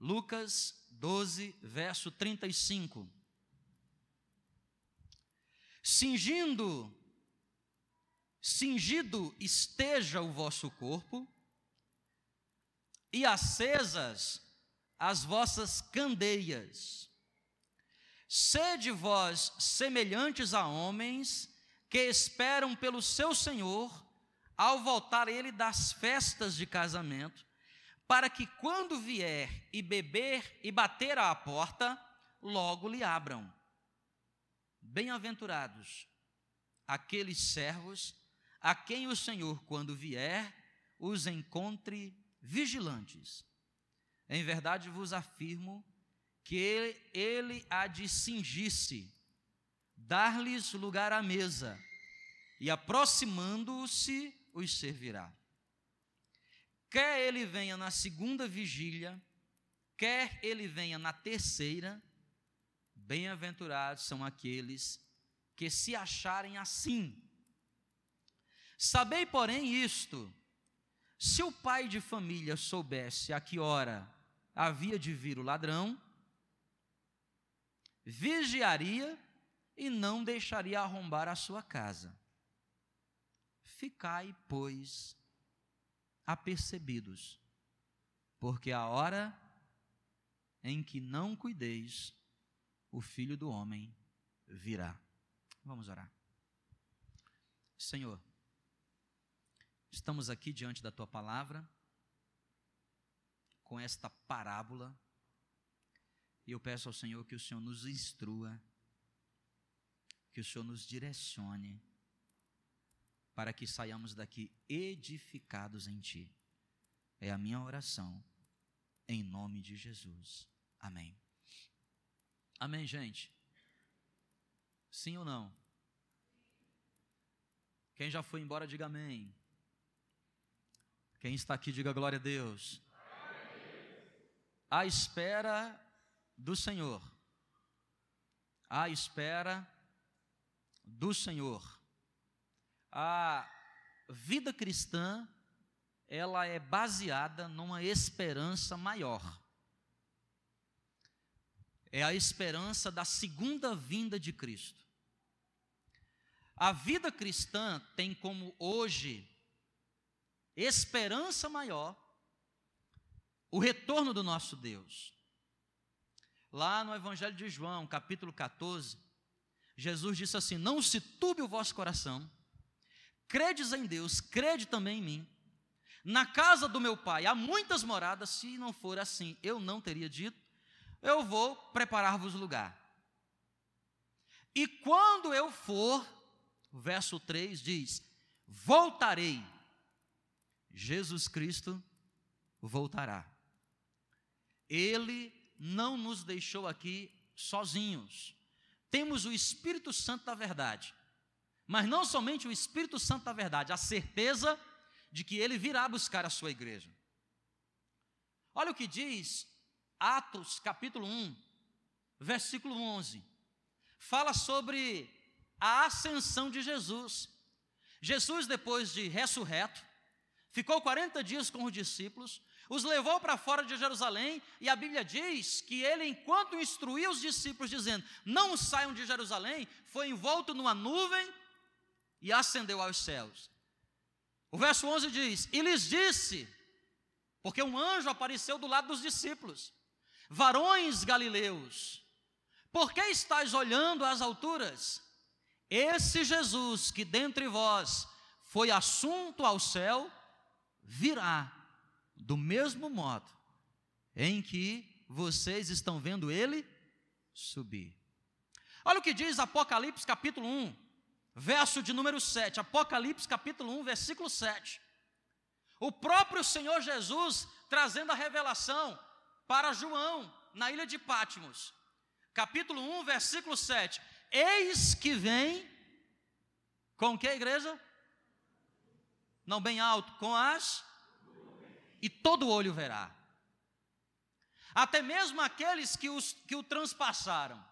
Lucas 12, verso 35. Cingindo, cingido esteja o vosso corpo, e acesas as vossas candeias. Sede vós semelhantes a homens que esperam pelo seu Senhor ao voltar ele das festas de casamento, para que quando vier e beber e bater à porta, logo lhe abram. Bem-aventurados aqueles servos a quem o Senhor, quando vier, os encontre vigilantes. Em verdade vos afirmo que ele, ele há de cingir-se, dar-lhes lugar à mesa, e aproximando-se, os servirá. Quer ele venha na segunda vigília, quer ele venha na terceira, bem-aventurados são aqueles que se acharem assim. Sabei, porém, isto: se o pai de família soubesse a que hora havia de vir o ladrão, vigiaria e não deixaria arrombar a sua casa. Ficai, pois, apercebidos, porque a hora em que não cuideis, o filho do homem virá. Vamos orar. Senhor, estamos aqui diante da tua palavra, com esta parábola, e eu peço ao Senhor que o Senhor nos instrua, que o Senhor nos direcione, para que saiamos daqui edificados em Ti. É a minha oração, em nome de Jesus. Amém. Amém, gente? Sim ou não? Quem já foi embora, diga amém. Quem está aqui, diga glória a Deus. A espera do Senhor. A espera do Senhor a vida cristã ela é baseada numa esperança maior. É a esperança da segunda vinda de Cristo. A vida cristã tem como hoje esperança maior o retorno do nosso Deus. Lá no Evangelho de João, capítulo 14, Jesus disse assim: Não se turbe o vosso coração, credes em Deus, crede também em mim. Na casa do meu pai há muitas moradas, se não for assim, eu não teria dito, eu vou preparar-vos lugar. E quando eu for, verso 3 diz: voltarei. Jesus Cristo voltará. Ele não nos deixou aqui sozinhos. Temos o Espírito Santo da verdade. Mas não somente o Espírito Santo da verdade, a certeza de que ele virá buscar a sua igreja. Olha o que diz Atos capítulo 1, versículo 11. Fala sobre a ascensão de Jesus. Jesus, depois de ressurreto, ficou 40 dias com os discípulos, os levou para fora de Jerusalém, e a Bíblia diz que ele, enquanto instruía os discípulos, dizendo: Não saiam de Jerusalém, foi envolto numa nuvem e ascendeu aos céus. O verso 11 diz: E lhes disse, porque um anjo apareceu do lado dos discípulos: Varões galileus, por que estáis olhando às alturas? Esse Jesus que dentre vós foi assunto ao céu, virá do mesmo modo em que vocês estão vendo ele subir. Olha o que diz Apocalipse capítulo 1, verso de número 7, Apocalipse capítulo 1, versículo 7. O próprio Senhor Jesus trazendo a revelação para João, na ilha de Pátimos. Capítulo 1, versículo 7. Eis que vem com que igreja? Não bem alto, com as e todo olho verá. Até mesmo aqueles que, os, que o transpassaram.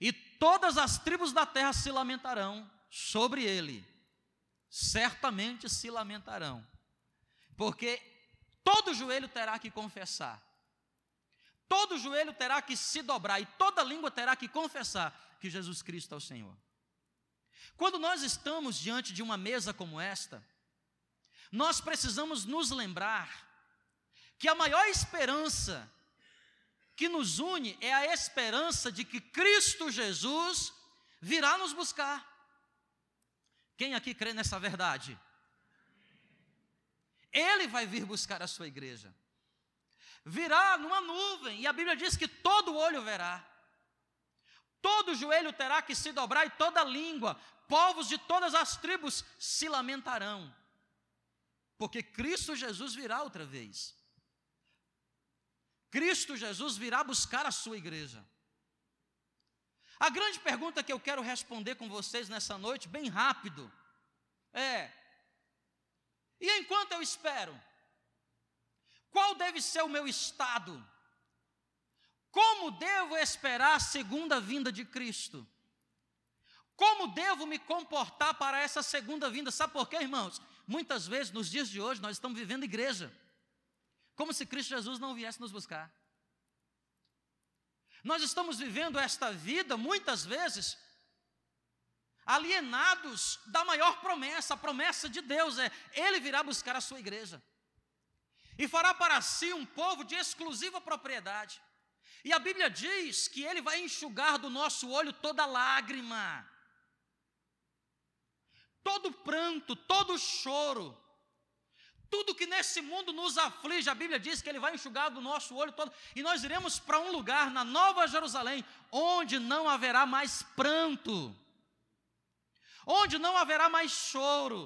E todas as tribos da terra se lamentarão sobre ele, certamente se lamentarão, porque todo joelho terá que confessar todo joelho terá que se dobrar e toda língua terá que confessar que Jesus Cristo é o Senhor. Quando nós estamos diante de uma mesa como esta, nós precisamos nos lembrar que a maior esperança que nos une é a esperança de que Cristo Jesus virá nos buscar. Quem aqui crê nessa verdade? Ele vai vir buscar a sua igreja. Virá numa nuvem, e a Bíblia diz que todo olho verá. Todo joelho terá que se dobrar e toda língua, povos de todas as tribos se lamentarão. Porque Cristo Jesus virá outra vez. Cristo Jesus virá buscar a sua igreja. A grande pergunta que eu quero responder com vocês nessa noite, bem rápido, é: e enquanto eu espero, qual deve ser o meu estado? Como devo esperar a segunda vinda de Cristo? Como devo me comportar para essa segunda vinda? Sabe por quê, irmãos? Muitas vezes, nos dias de hoje, nós estamos vivendo igreja. Como se Cristo Jesus não viesse nos buscar. Nós estamos vivendo esta vida, muitas vezes, alienados da maior promessa, a promessa de Deus é: Ele virá buscar a sua igreja e fará para si um povo de exclusiva propriedade. E a Bíblia diz que Ele vai enxugar do nosso olho toda lágrima, todo pranto, todo choro. Tudo que nesse mundo nos aflige, a Bíblia diz que Ele vai enxugar do nosso olho todo, e nós iremos para um lugar na Nova Jerusalém, onde não haverá mais pranto, onde não haverá mais choro,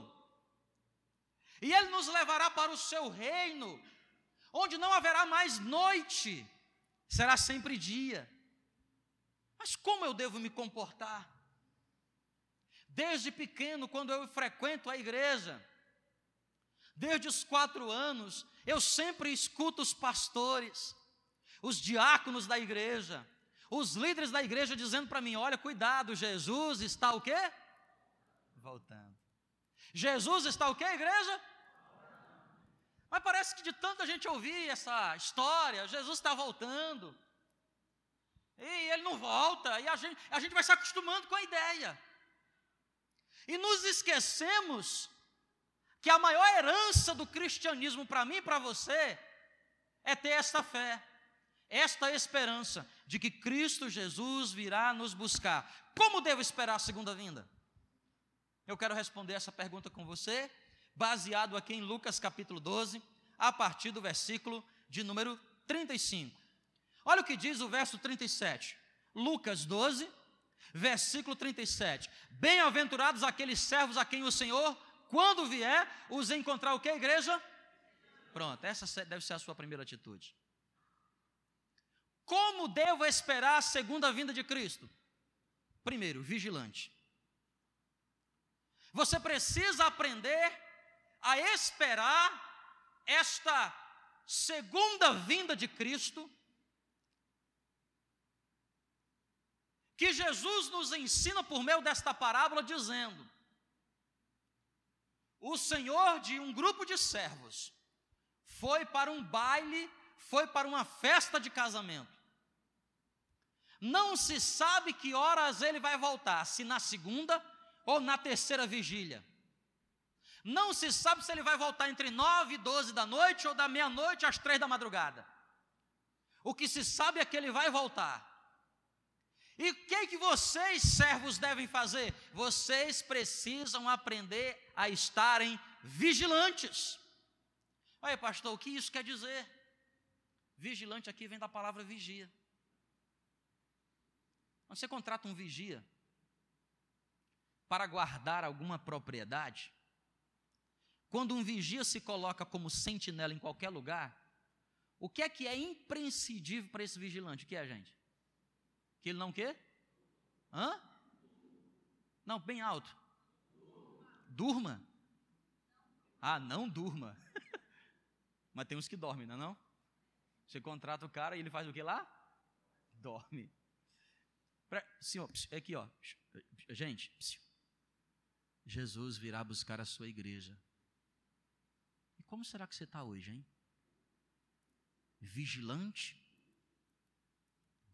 e Ele nos levará para o seu reino, onde não haverá mais noite, será sempre dia. Mas como eu devo me comportar? Desde pequeno, quando eu frequento a igreja, Desde os quatro anos, eu sempre escuto os pastores, os diáconos da igreja, os líderes da igreja dizendo para mim: olha, cuidado, Jesus está o quê? Voltando. Jesus está o quê, igreja? Mas parece que de tanta gente ouvir essa história, Jesus está voltando. E ele não volta, e a gente, a gente vai se acostumando com a ideia. E nos esquecemos que a maior herança do cristianismo para mim e para você é ter esta fé, esta esperança de que Cristo Jesus virá nos buscar. Como devo esperar a segunda vinda? Eu quero responder essa pergunta com você, baseado aqui em Lucas capítulo 12, a partir do versículo de número 35. Olha o que diz o verso 37. Lucas 12, versículo 37. Bem-aventurados aqueles servos a quem o Senhor quando vier, os encontrar o que, igreja? Pronto, essa deve ser a sua primeira atitude. Como devo esperar a segunda vinda de Cristo? Primeiro, vigilante. Você precisa aprender a esperar esta segunda vinda de Cristo, que Jesus nos ensina por meio desta parábola, dizendo: o senhor de um grupo de servos foi para um baile, foi para uma festa de casamento. Não se sabe que horas ele vai voltar, se na segunda ou na terceira vigília. Não se sabe se ele vai voltar entre nove e doze da noite ou da meia-noite às três da madrugada. O que se sabe é que ele vai voltar. E o que, que vocês, servos, devem fazer? Vocês precisam aprender a estarem vigilantes. Olha, pastor, o que isso quer dizer? Vigilante aqui vem da palavra vigia. Você contrata um vigia para guardar alguma propriedade. Quando um vigia se coloca como sentinela em qualquer lugar, o que é que é imprescindível para esse vigilante? O que é, gente? Que ele não quê? Hã? Não, bem alto. Durma. Ah, não durma. Mas tem uns que dormem, não é não? Você contrata o cara e ele faz o que lá? Dorme. Senhor, aqui ó. Gente, Jesus virá buscar a sua igreja. E como será que você está hoje, hein? Vigilante?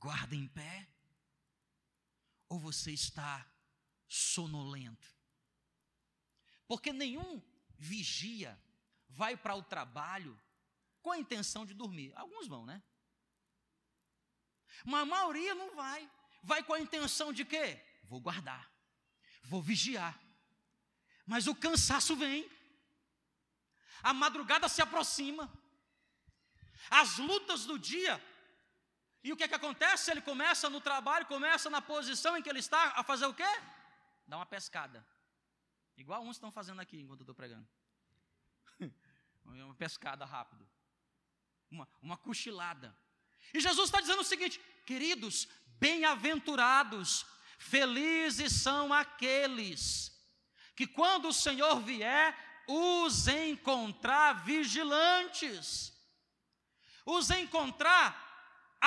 guarda em pé? Ou você está sonolento? Porque nenhum vigia vai para o trabalho com a intenção de dormir. Alguns vão, né? Mas a maioria não vai. Vai com a intenção de quê? Vou guardar, vou vigiar. Mas o cansaço vem, a madrugada se aproxima, as lutas do dia, e o que é que acontece? Ele começa no trabalho, começa na posição em que ele está a fazer o quê? Dá uma pescada. Igual uns estão fazendo aqui enquanto eu estou pregando. uma pescada rápido. Uma, uma cochilada. E Jesus está dizendo o seguinte: queridos, bem-aventurados, felizes são aqueles que, quando o Senhor vier, os encontrar vigilantes, os encontrar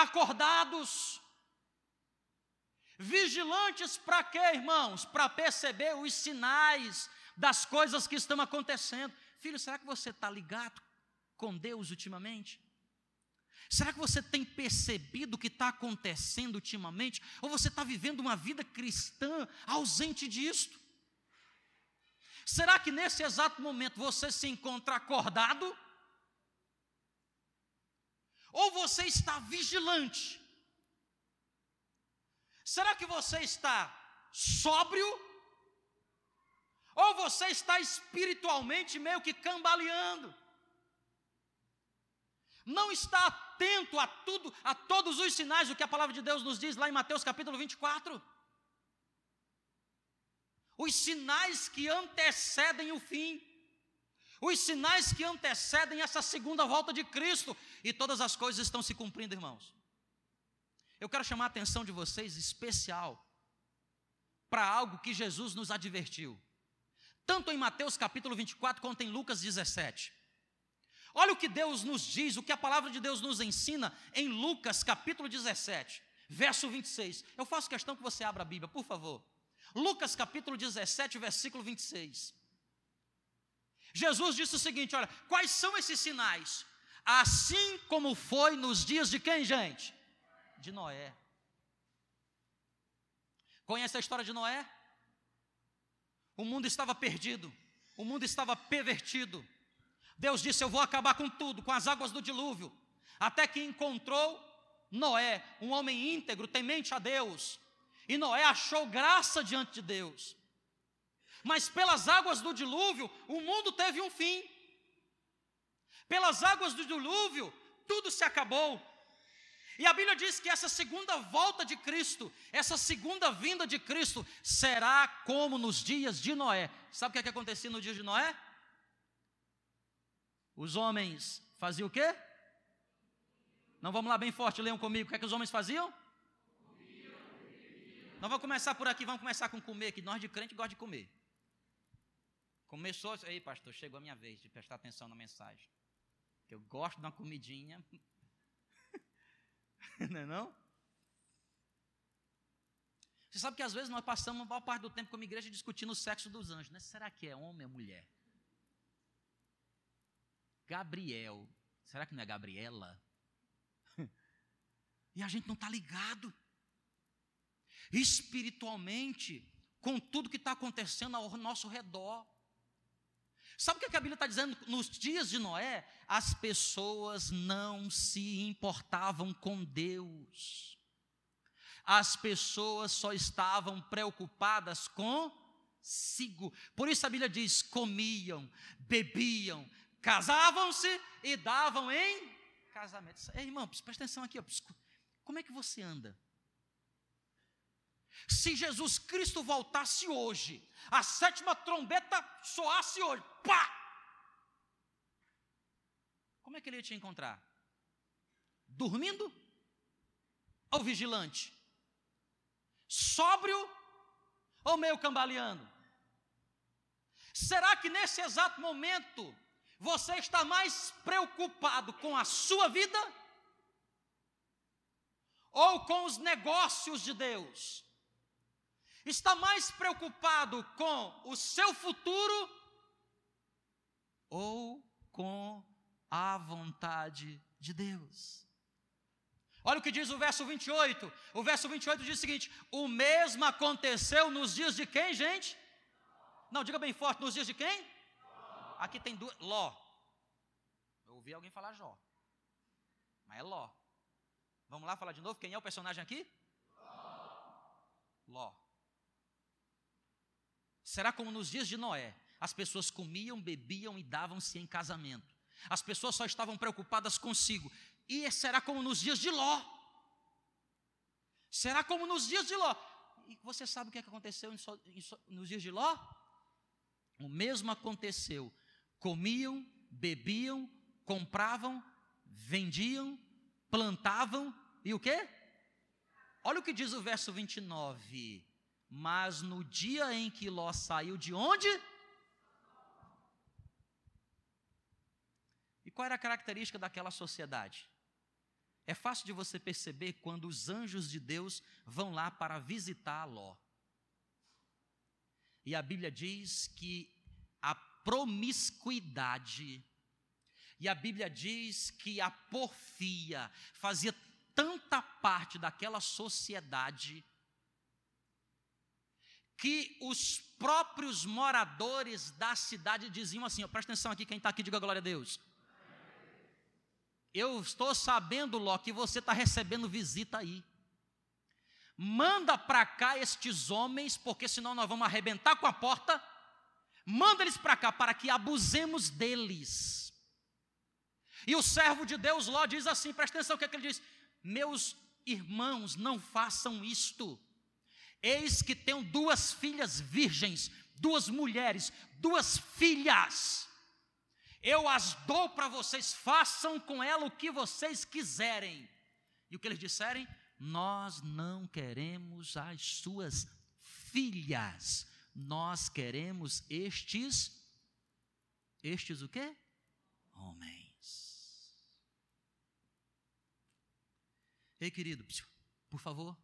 acordados. Vigilantes para quê, irmãos? Para perceber os sinais das coisas que estão acontecendo. Filho, será que você está ligado com Deus ultimamente? Será que você tem percebido o que está acontecendo ultimamente? Ou você está vivendo uma vida cristã ausente disto? Será que nesse exato momento você se encontra acordado? Ou você está vigilante? Será que você está sóbrio? Ou você está espiritualmente meio que cambaleando? Não está atento a tudo, a todos os sinais do que a palavra de Deus nos diz lá em Mateus capítulo 24? Os sinais que antecedem o fim, os sinais que antecedem essa segunda volta de Cristo, e todas as coisas estão se cumprindo, irmãos. Eu quero chamar a atenção de vocês especial para algo que Jesus nos advertiu, tanto em Mateus capítulo 24 quanto em Lucas 17. Olha o que Deus nos diz, o que a palavra de Deus nos ensina em Lucas capítulo 17, verso 26. Eu faço questão que você abra a Bíblia, por favor. Lucas capítulo 17, versículo 26. Jesus disse o seguinte: olha, quais são esses sinais? Assim como foi nos dias de quem, gente? De Noé. Conhece a história de Noé? O mundo estava perdido, o mundo estava pervertido, Deus disse: Eu vou acabar com tudo, com as águas do dilúvio. Até que encontrou Noé, um homem íntegro, temente a Deus. E Noé achou graça diante de Deus. Mas pelas águas do dilúvio, o mundo teve um fim. Pelas águas do dilúvio, tudo se acabou. E a Bíblia diz que essa segunda volta de Cristo, essa segunda vinda de Cristo, será como nos dias de Noé. Sabe o que, é que acontecia no dia de Noé? Os homens faziam o quê? Não vamos lá bem forte, leiam comigo. O que é que os homens faziam? Nós vamos começar por aqui, vamos começar com comer, que nós de crente gostamos de comer. Começou, ei pastor, chegou a minha vez de prestar atenção na mensagem. Que eu gosto de uma comidinha. não é não? Você sabe que às vezes nós passamos a maior parte do tempo como igreja discutindo o sexo dos anjos, né? Será que é homem ou mulher? Gabriel. Será que não é Gabriela? e a gente não está ligado. Espiritualmente, com tudo que está acontecendo ao nosso redor. Sabe o que a Bíblia está dizendo? Nos dias de Noé, as pessoas não se importavam com Deus. As pessoas só estavam preocupadas consigo. Por isso a Bíblia diz: comiam, bebiam, casavam-se e davam em casamento. Ei, irmão, presta atenção aqui. Ó. Como é que você anda? Se Jesus Cristo voltasse hoje, a sétima trombeta soasse hoje, pá! Como é que ele ia te encontrar? Dormindo ou vigilante? Sóbrio ou meio cambaleando? Será que nesse exato momento você está mais preocupado com a sua vida ou com os negócios de Deus? Está mais preocupado com o seu futuro ou com a vontade de Deus? Olha o que diz o verso 28. O verso 28 diz o seguinte: O mesmo aconteceu nos dias de quem, gente? Não, diga bem forte: nos dias de quem? Aqui tem duas. Ló. Eu ouvi alguém falar Jó. Mas é Ló. Vamos lá falar de novo? Quem é o personagem aqui? Ló. Será como nos dias de Noé: as pessoas comiam, bebiam e davam-se em casamento. As pessoas só estavam preocupadas consigo. E será como nos dias de Ló. Será como nos dias de Ló. E você sabe o que, é aconteceu nos dias de Ló? O mesmo aconteceu. Comiam, bebiam, compravam, vendiam, plantavam e o quê? Olha o que diz o verso 29. Mas no dia em que Ló saiu de onde? E qual era a característica daquela sociedade? É fácil de você perceber quando os anjos de Deus vão lá para visitar Ló. E a Bíblia diz que a promiscuidade, e a Bíblia diz que a porfia fazia tanta parte daquela sociedade, que os próprios moradores da cidade diziam assim: ó, presta atenção aqui, quem está aqui, diga glória a Deus. Eu estou sabendo, Ló, que você está recebendo visita aí. Manda para cá estes homens, porque senão nós vamos arrebentar com a porta. Manda eles para cá para que abusemos deles. E o servo de Deus, Ló, diz assim: presta atenção o que, é que ele diz. Meus irmãos, não façam isto. Eis que tenho duas filhas virgens, duas mulheres, duas filhas eu as dou para vocês, façam com ela o que vocês quiserem. E o que eles disserem? Nós não queremos as suas filhas, nós queremos estes, estes o quê? Homens. Ei, querido, por favor.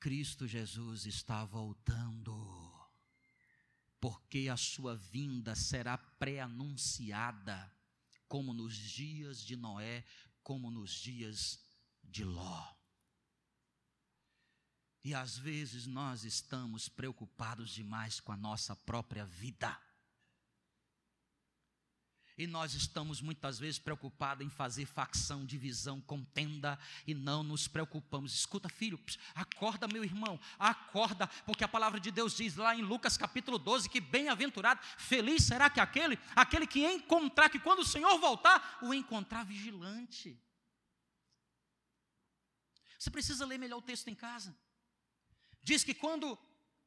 Cristo Jesus está voltando porque a sua vinda será pré-anunciada, como nos dias de Noé, como nos dias de Ló. E às vezes nós estamos preocupados demais com a nossa própria vida. E nós estamos muitas vezes preocupados em fazer facção, divisão, contenda e não nos preocupamos. Escuta, filho, acorda, meu irmão, acorda, porque a palavra de Deus diz lá em Lucas capítulo 12 que bem-aventurado, feliz será que aquele, aquele que encontrar, que quando o Senhor voltar, o encontrar vigilante. Você precisa ler melhor o texto em casa. Diz que quando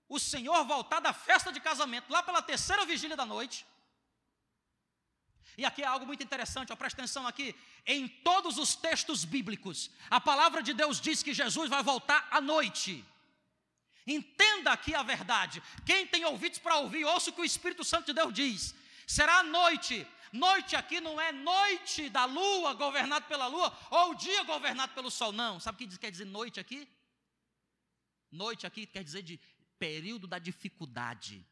o Senhor voltar da festa de casamento, lá pela terceira vigília da noite, e aqui é algo muito interessante, ó, presta atenção aqui. Em todos os textos bíblicos, a palavra de Deus diz que Jesus vai voltar à noite. Entenda aqui a verdade. Quem tem ouvidos para ouvir, ouça o que o Espírito Santo de Deus diz. Será à noite. Noite aqui não é noite da lua, governado pela lua, ou dia governado pelo sol, não. Sabe o que quer dizer noite aqui? Noite aqui quer dizer de período da dificuldade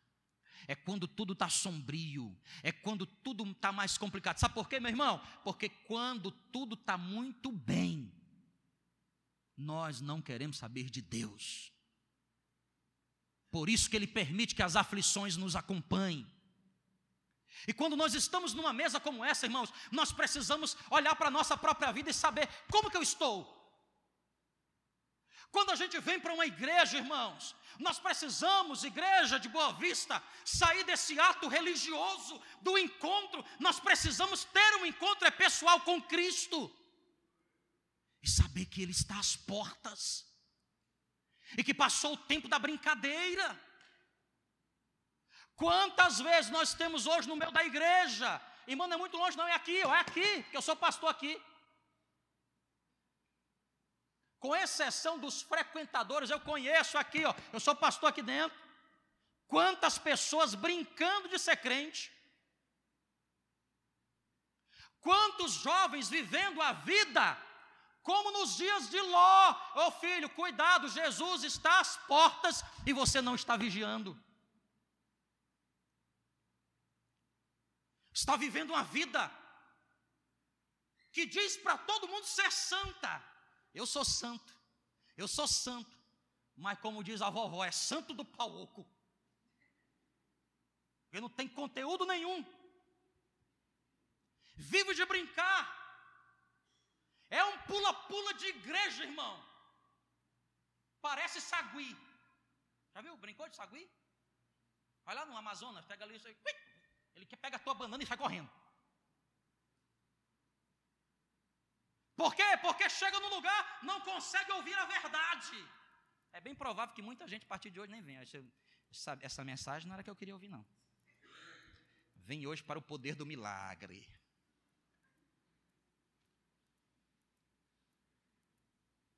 é quando tudo está sombrio, é quando tudo está mais complicado. Sabe por quê, meu irmão? Porque quando tudo está muito bem, nós não queremos saber de Deus. Por isso que Ele permite que as aflições nos acompanhem. E quando nós estamos numa mesa como essa, irmãos, nós precisamos olhar para a nossa própria vida e saber como que eu estou. Quando a gente vem para uma igreja, irmãos, nós precisamos, igreja de Boa Vista, sair desse ato religioso do encontro. Nós precisamos ter um encontro é pessoal com Cristo e saber que Ele está às portas e que passou o tempo da brincadeira. Quantas vezes nós temos hoje no meio da igreja? Irmão, não é muito longe, não, é aqui, é aqui, que eu sou pastor aqui com exceção dos frequentadores, eu conheço aqui, ó, eu sou pastor aqui dentro. Quantas pessoas brincando de ser crente? Quantos jovens vivendo a vida como nos dias de Ló? Ô oh, filho, cuidado, Jesus está às portas e você não está vigiando. Está vivendo uma vida que diz para todo mundo ser santa. Eu sou santo, eu sou santo, mas como diz a vovó, é santo do pau oco. Porque não tem conteúdo nenhum. Vivo de brincar. É um pula-pula de igreja, irmão. Parece sagui. Já viu? Brincou de sagui? Vai lá no Amazonas, pega ali. Ele pega a tua banana e sai correndo. Por quê? Porque chega no lugar, não consegue ouvir a verdade. É bem provável que muita gente a partir de hoje nem venha. Essa, essa mensagem não era que eu queria ouvir, não. Vem hoje para o poder do milagre.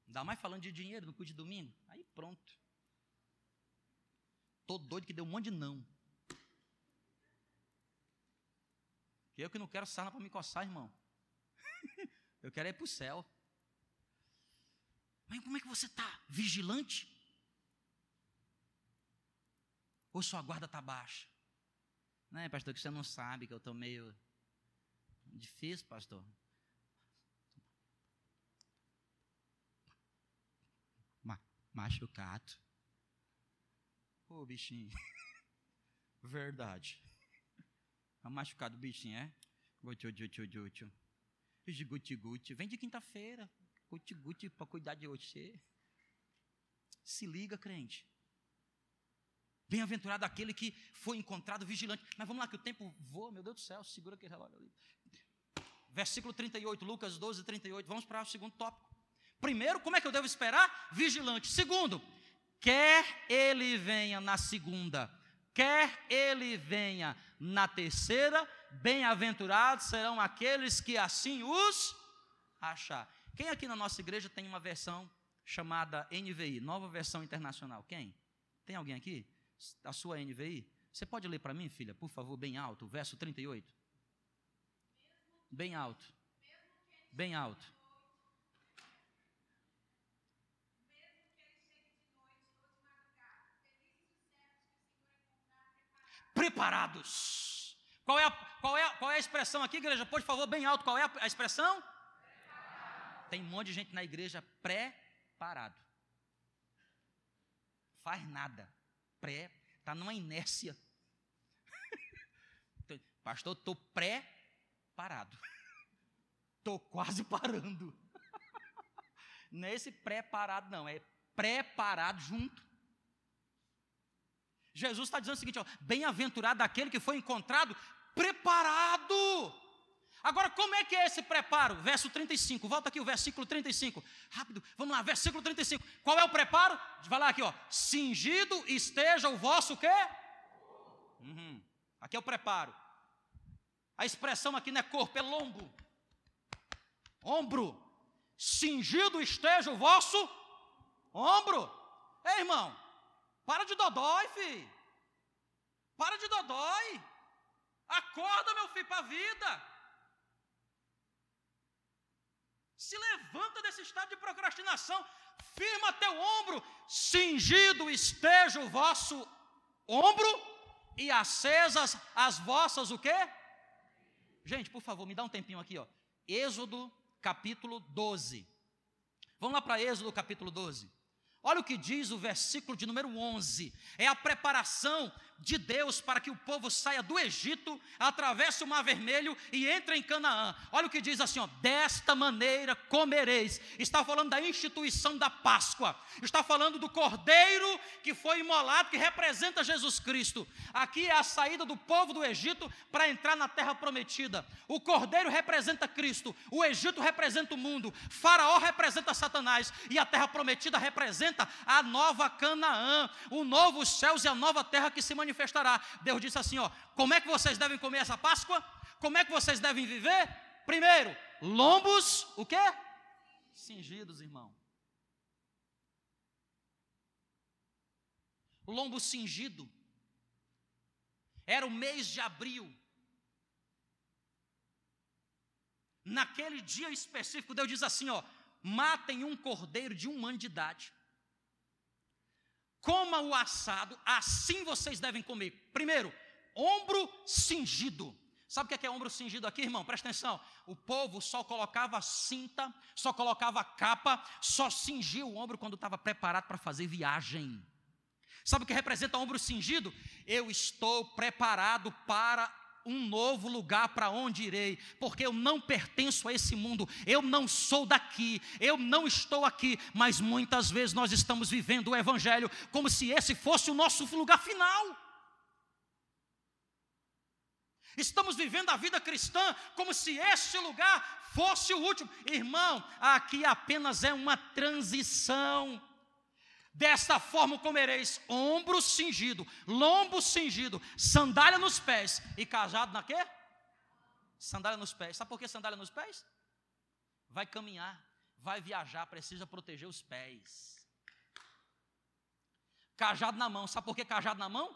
Ainda mais falando de dinheiro no culto de domingo. Aí pronto. Tô doido que deu um monte de não. Que eu que não quero sarna para me coçar, irmão. Eu quero ir para o céu. Mas como é que você está? Vigilante? Ou sua guarda está baixa? Não é, pastor, que você não sabe que eu estou meio difícil, pastor. Ma machucado. Ô, oh, bichinho. Verdade. Tá machucado o bichinho, é? Tchau, tchau, tchau, tchau, tchau. Guti-guti. Vem de quinta-feira. Guti-guti para cuidar de você. Se liga, crente. Bem-aventurado aquele que foi encontrado vigilante. Mas vamos lá, que o tempo voa, meu Deus do céu, segura aquele relógio ali. Versículo 38, Lucas 12, 38. Vamos para o segundo tópico. Primeiro, como é que eu devo esperar? Vigilante. Segundo, quer ele venha na segunda, quer ele venha na terceira, bem-aventurados serão aqueles que assim os achar. Quem aqui na nossa igreja tem uma versão chamada NVI, nova versão internacional? Quem? Tem alguém aqui? A sua NVI? Você pode ler para mim, filha, por favor, bem alto, verso 38. Bem alto. Bem alto. Preparados qual é, a, qual, é, qual é a expressão aqui, igreja? Por favor, bem alto. Qual é a, a expressão? Tem um monte de gente na igreja preparado. Faz nada. Pré, está numa inércia. Pastor, estou pré-parado. Estou quase parando. Não é esse pré-parado, não. É preparado junto. Jesus está dizendo o seguinte: bem-aventurado aquele que foi encontrado preparado. Agora, como é que é esse preparo? Verso 35, volta aqui o versículo 35. Rápido, vamos lá, versículo 35. Qual é o preparo? Vai lá aqui, ó. Cingido esteja o vosso quê? Uhum. Aqui é o preparo. A expressão aqui não é corpo, é lombo. Ombro. Cingido esteja o vosso ombro. Ei, irmão, para de dodói, filho. Para de dodói. Acorda, meu filho, para a vida. Se levanta desse estado de procrastinação. Firma teu ombro. Cingido esteja o vosso ombro e acesas as vossas o quê? Gente, por favor, me dá um tempinho aqui, ó. Êxodo capítulo 12. Vamos lá para Êxodo capítulo 12. Olha o que diz o versículo de número 11: é a preparação de Deus para que o povo saia do Egito, atravesse o Mar Vermelho e entre em Canaã. Olha o que diz assim: ó, desta maneira comereis. Está falando da instituição da Páscoa, está falando do cordeiro que foi imolado, que representa Jesus Cristo. Aqui é a saída do povo do Egito para entrar na terra prometida. O cordeiro representa Cristo, o Egito representa o mundo, Faraó representa Satanás e a terra prometida representa a nova Canaã, o novo céus e a nova terra que se manifesta manifestará. Deus disse assim: ó, como é que vocês devem comer essa Páscoa? Como é que vocês devem viver? Primeiro, lombos, o quê? Cingidos, irmão. Lombo cingido. Era o mês de abril. Naquele dia específico, Deus diz assim: ó, matem um cordeiro de um ano de idade coma o assado, assim vocês devem comer. Primeiro, ombro cingido. Sabe o que é, que é ombro cingido aqui, irmão? Presta atenção. O povo só colocava cinta, só colocava capa, só cingia o ombro quando estava preparado para fazer viagem. Sabe o que representa ombro cingido? Eu estou preparado para um novo lugar para onde irei, porque eu não pertenço a esse mundo, eu não sou daqui, eu não estou aqui, mas muitas vezes nós estamos vivendo o Evangelho como se esse fosse o nosso lugar final. Estamos vivendo a vida cristã como se este lugar fosse o último. Irmão, aqui apenas é uma transição. Desta forma comereis ombro cingido, lombo cingido, sandália nos pés e cajado na quê? Sandália nos pés. Sabe por que sandália nos pés? Vai caminhar, vai viajar, precisa proteger os pés. Cajado na mão. Sabe por que cajado na mão?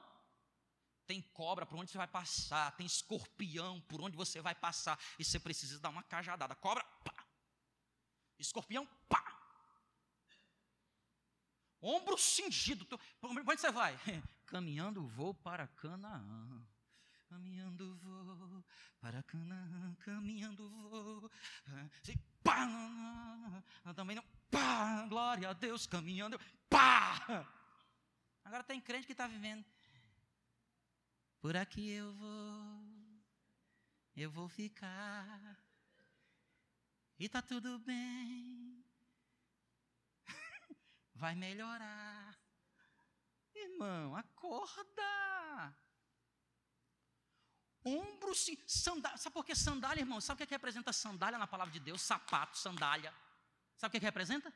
Tem cobra por onde você vai passar, tem escorpião por onde você vai passar, e você precisa dar uma cajadada. Cobra, pá. Escorpião, pá. Ombro cingido. Onde você vai? Caminhando vou para Canaã. Caminhando vou para Canaã, caminhando vou. Assim, pá, também não. Pá, glória a Deus, caminhando. Pá. Agora tem crente que está vivendo. Por aqui eu vou, eu vou ficar, e tá tudo bem, vai melhorar. Irmão, acorda. Ombro sim, sandália. Sabe por que sandália, irmão? Sabe o que, é que representa sandália na palavra de Deus? Sapato, sandália. Sabe o que, é que representa?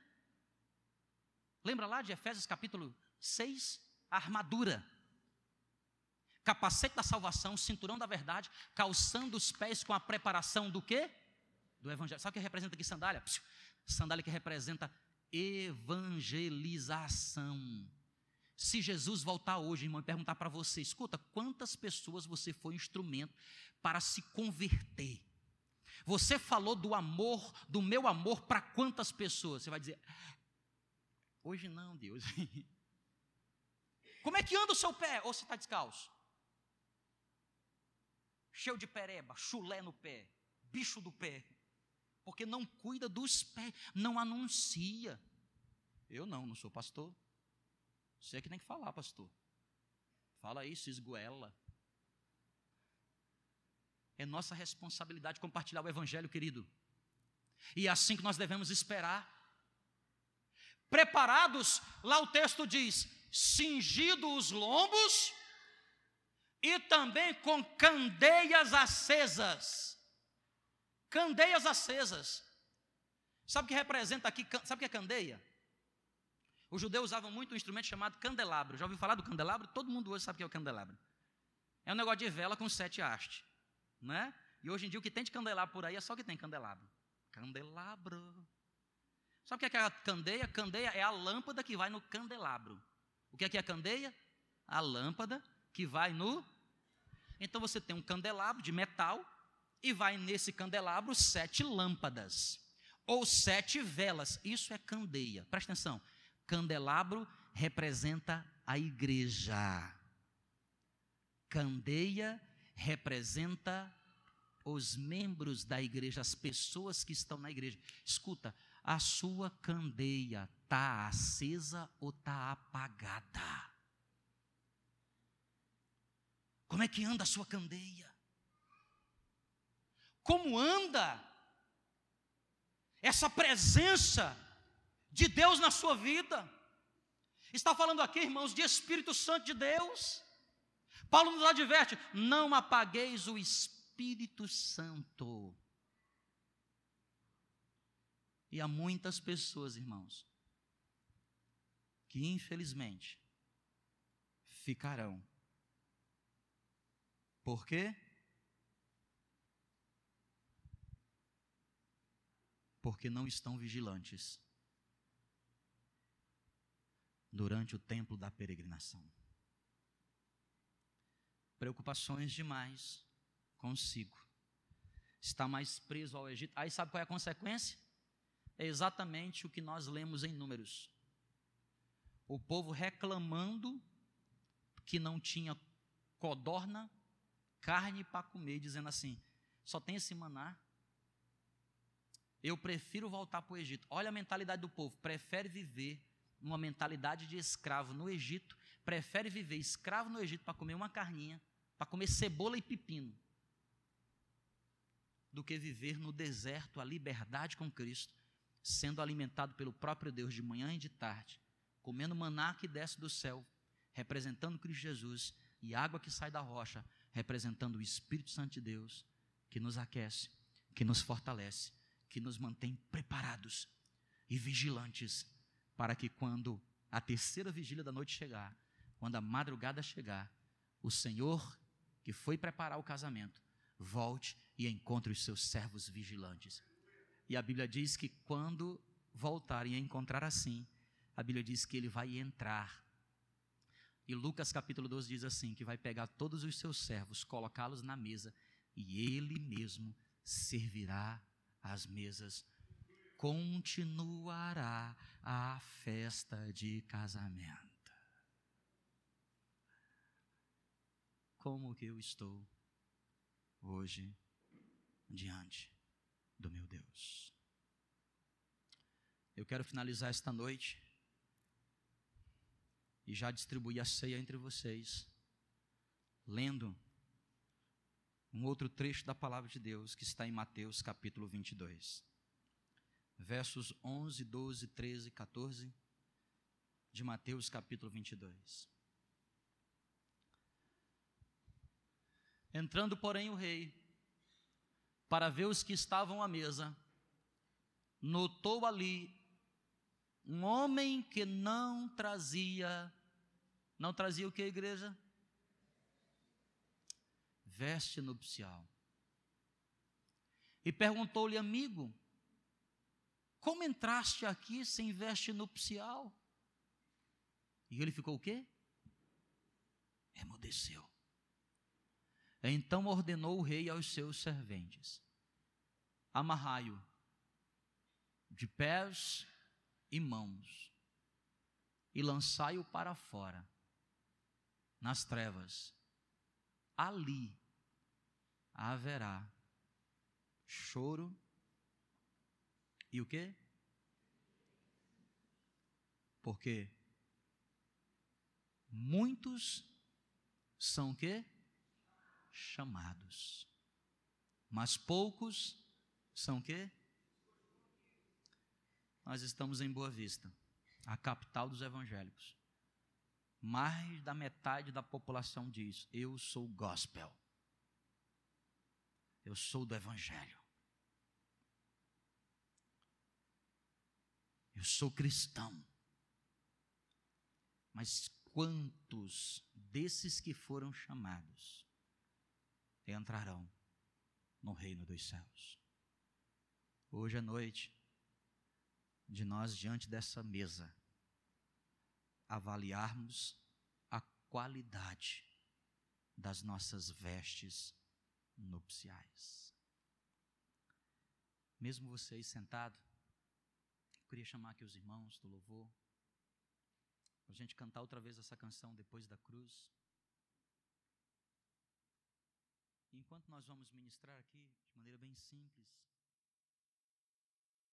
Lembra lá de Efésios capítulo 6? armadura capacete da salvação, cinturão da verdade, calçando os pés com a preparação do quê? Do evangelho. Sabe o que representa aqui sandália? Psiu. Sandália que representa evangelização. Se Jesus voltar hoje, irmão, e perguntar para você, escuta, quantas pessoas você foi instrumento para se converter? Você falou do amor, do meu amor para quantas pessoas? Você vai dizer, hoje não, Deus. Como é que anda o seu pé? Ou você está descalço? cheio de pereba, chulé no pé, bicho do pé, porque não cuida dos pés, não anuncia. Eu não, não sou pastor. Você é que tem que falar, pastor. Fala isso, esgoela. É nossa responsabilidade compartilhar o evangelho, querido. E é assim que nós devemos esperar. Preparados, lá o texto diz: cingido os lombos e também com candeias acesas. Candeias acesas. Sabe o que representa aqui? Sabe o que é candeia? Os judeus usavam muito um instrumento chamado candelabro. Já ouviu falar do candelabro? Todo mundo hoje sabe o que é o candelabro. É um negócio de vela com sete hastes. Né? E hoje em dia o que tem de candelabro por aí é só que tem candelabro. Candelabro. Sabe o que é a candeia? Candeia é a lâmpada que vai no candelabro. O que é, que é a candeia? A lâmpada que vai no. Então você tem um candelabro de metal e vai nesse candelabro sete lâmpadas ou sete velas. Isso é candeia. Presta atenção. Candelabro representa a igreja. Candeia representa os membros da igreja, as pessoas que estão na igreja. Escuta, a sua candeia está acesa ou está apagada? Como é que anda a sua candeia? Como anda essa presença de Deus na sua vida? Está falando aqui, irmãos, de Espírito Santo de Deus. Paulo nos adverte: não apagueis o Espírito Santo. E há muitas pessoas, irmãos, que infelizmente ficarão por quê? Porque não estão vigilantes durante o tempo da peregrinação. Preocupações demais consigo. Está mais preso ao Egito. Aí sabe qual é a consequência? É exatamente o que nós lemos em Números. O povo reclamando que não tinha codorna carne para comer, dizendo assim: só tem esse maná. Eu prefiro voltar para o Egito. Olha a mentalidade do povo: prefere viver numa mentalidade de escravo no Egito, prefere viver escravo no Egito para comer uma carninha, para comer cebola e pepino, do que viver no deserto a liberdade com Cristo, sendo alimentado pelo próprio Deus de manhã e de tarde, comendo maná que desce do céu, representando Cristo Jesus, e água que sai da rocha, representando o Espírito Santo de Deus, que nos aquece, que nos fortalece, que nos mantém preparados e vigilantes, para que quando a terceira vigília da noite chegar, quando a madrugada chegar, o Senhor, que foi preparar o casamento, volte e encontre os seus servos vigilantes. E a Bíblia diz que quando voltarem a encontrar assim, a Bíblia diz que ele vai entrar. E Lucas capítulo 12 diz assim: que vai pegar todos os seus servos, colocá-los na mesa, e ele mesmo servirá as mesas. Continuará a festa de casamento. Como que eu estou hoje diante do meu Deus. Eu quero finalizar esta noite e já distribuir a ceia entre vocês, lendo um outro trecho da palavra de Deus que está em Mateus capítulo 22, versos 11, 12, 13, 14 de Mateus capítulo 22. Entrando, porém, o rei, para ver os que estavam à mesa, notou ali um homem que não trazia, não trazia o que, igreja? Veste nupcial. E perguntou-lhe, amigo, como entraste aqui sem veste nupcial? E ele ficou o quê? Emudeceu. Então ordenou o rei aos seus serventes: amarrai-o de pés e mãos e lançai-o para fora, nas trevas. Ali haverá choro e o quê? Porque muitos são o quê? chamados. Mas poucos são quê? Nós estamos em Boa Vista, a capital dos evangélicos. Mais da metade da população diz: Eu sou gospel. Eu sou do evangelho. Eu sou cristão. Mas quantos desses que foram chamados entrarão no reino dos céus. Hoje à noite, de nós diante dessa mesa, avaliarmos a qualidade das nossas vestes nupciais. Mesmo vocês sentados, eu queria chamar aqui os irmãos do louvor, para a gente cantar outra vez essa canção depois da cruz. Enquanto nós vamos ministrar aqui de maneira bem simples,